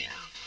Yeah.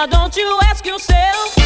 Now don't you ask yourself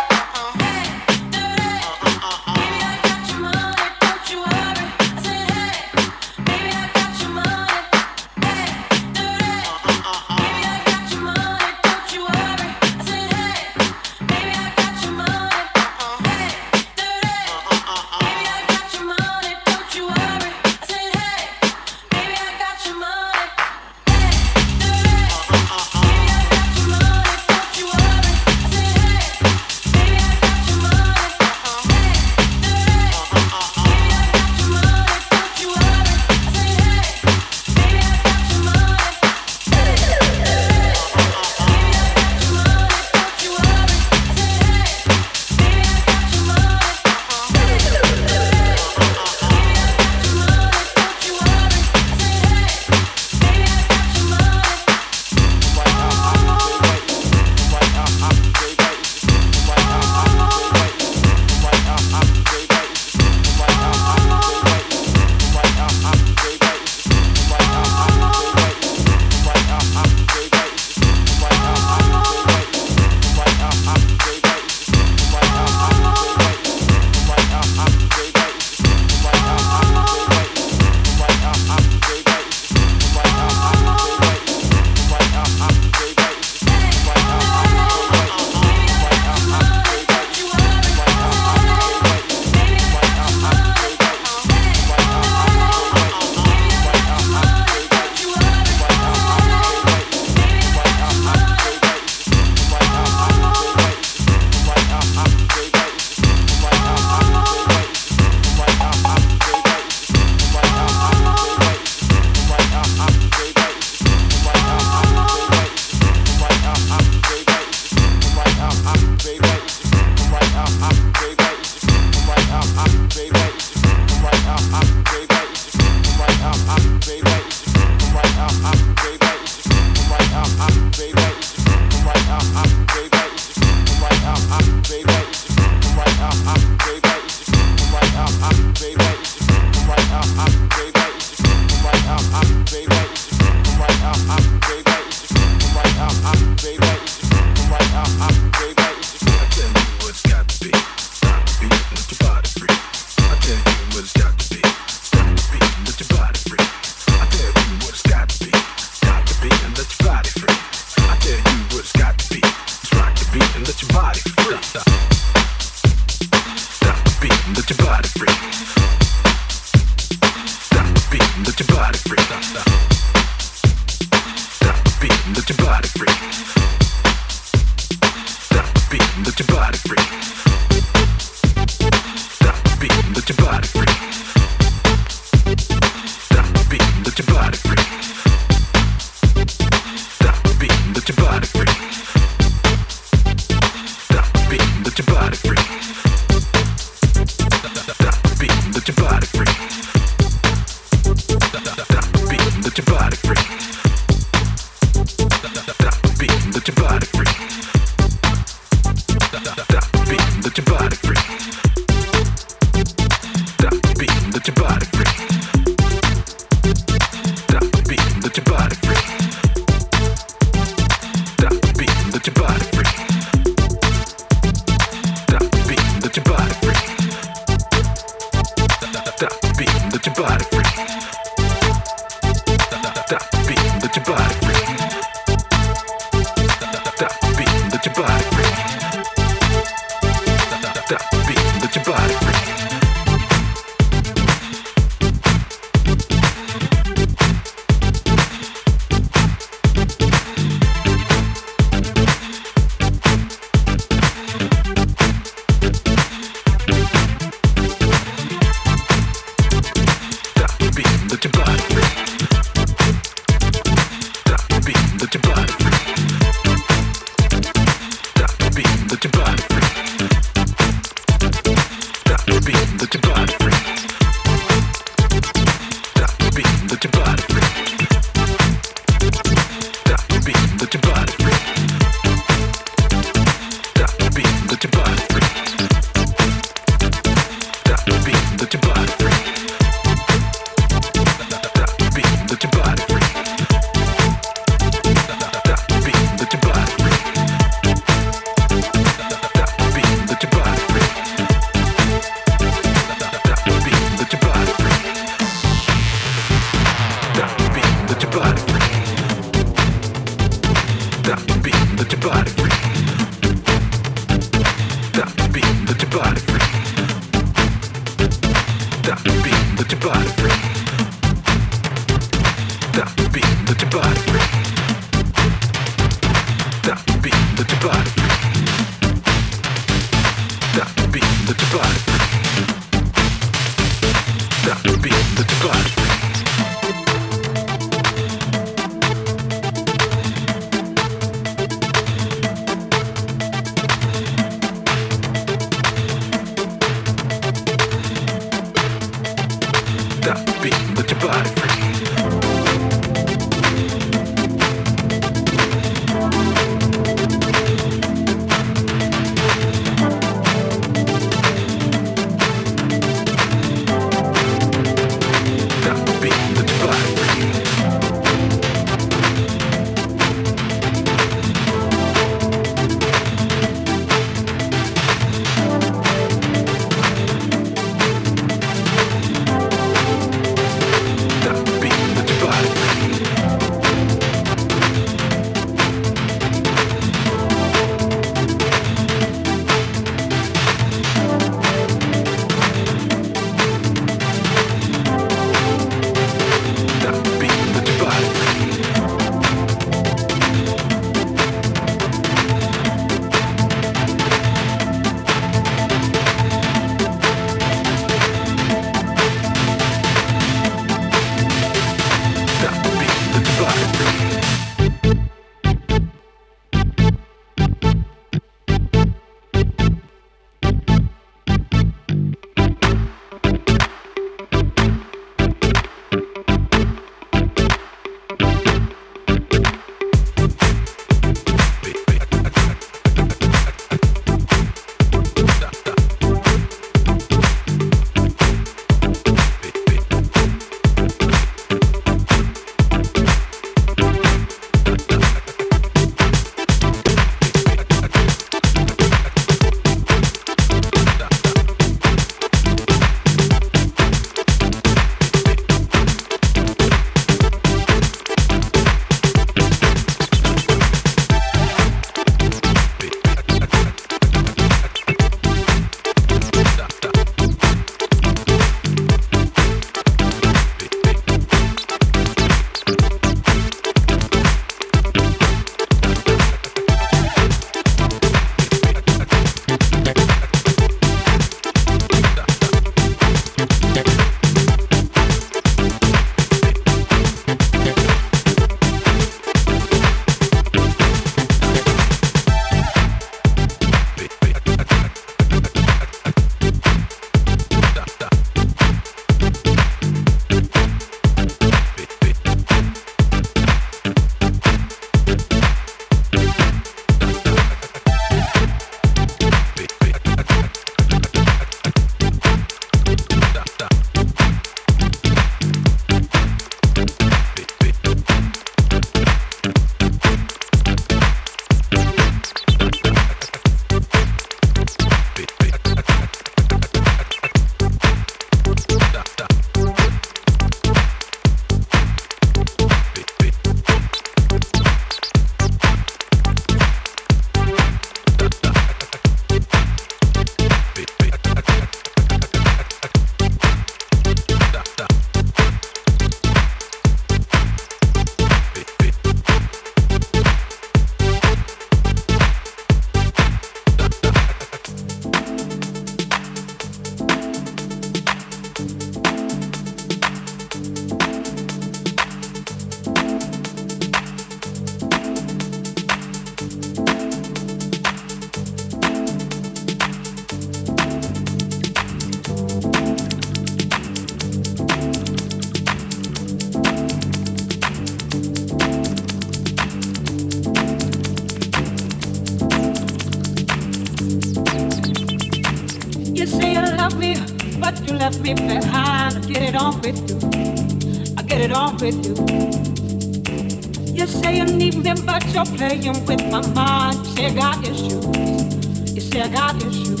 you're playing with my mind. You say I got issues. You say I got issues.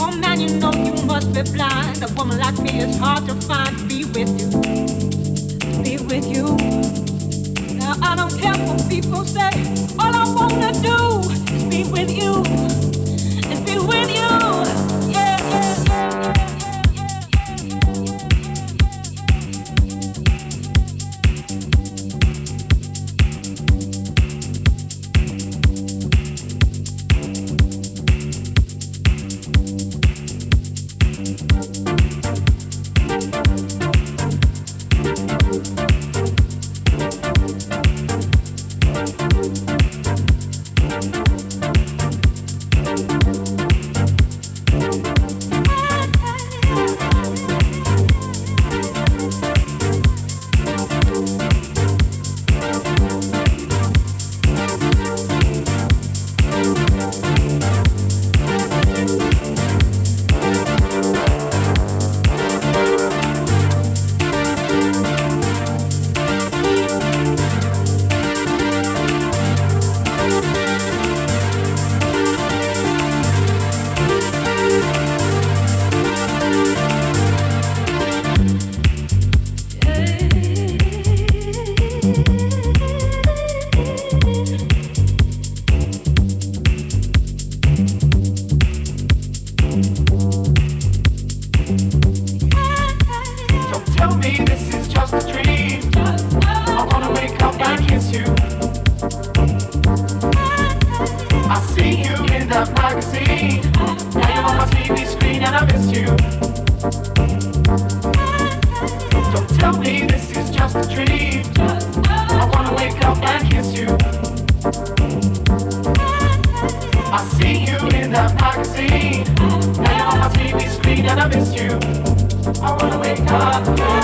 Oh man, you know you must be blind. A woman like me is hard to find. To be with you, to be with you. Now I don't care what people say. All I wanna do is be with you. talk.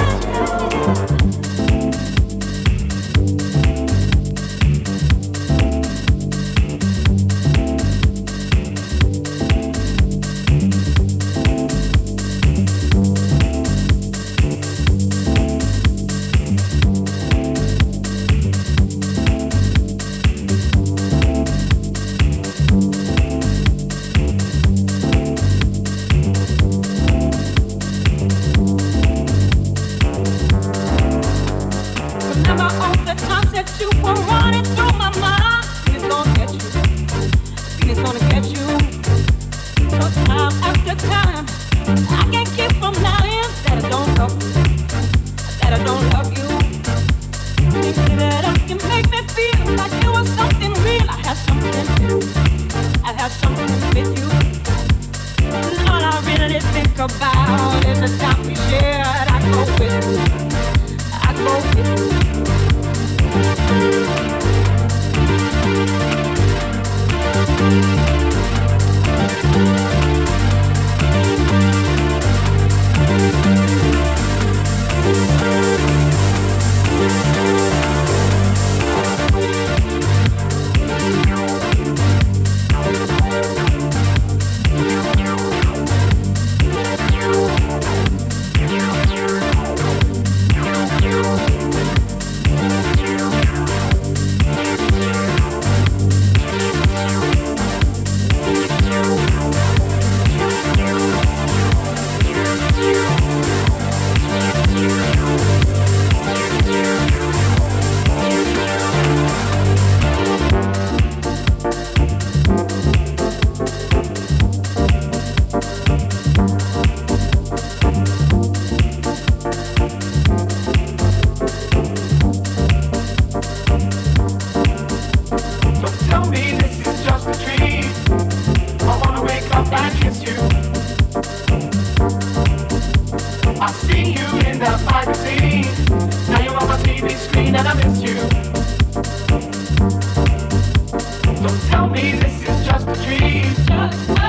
Don't tell me this is just a dream. Just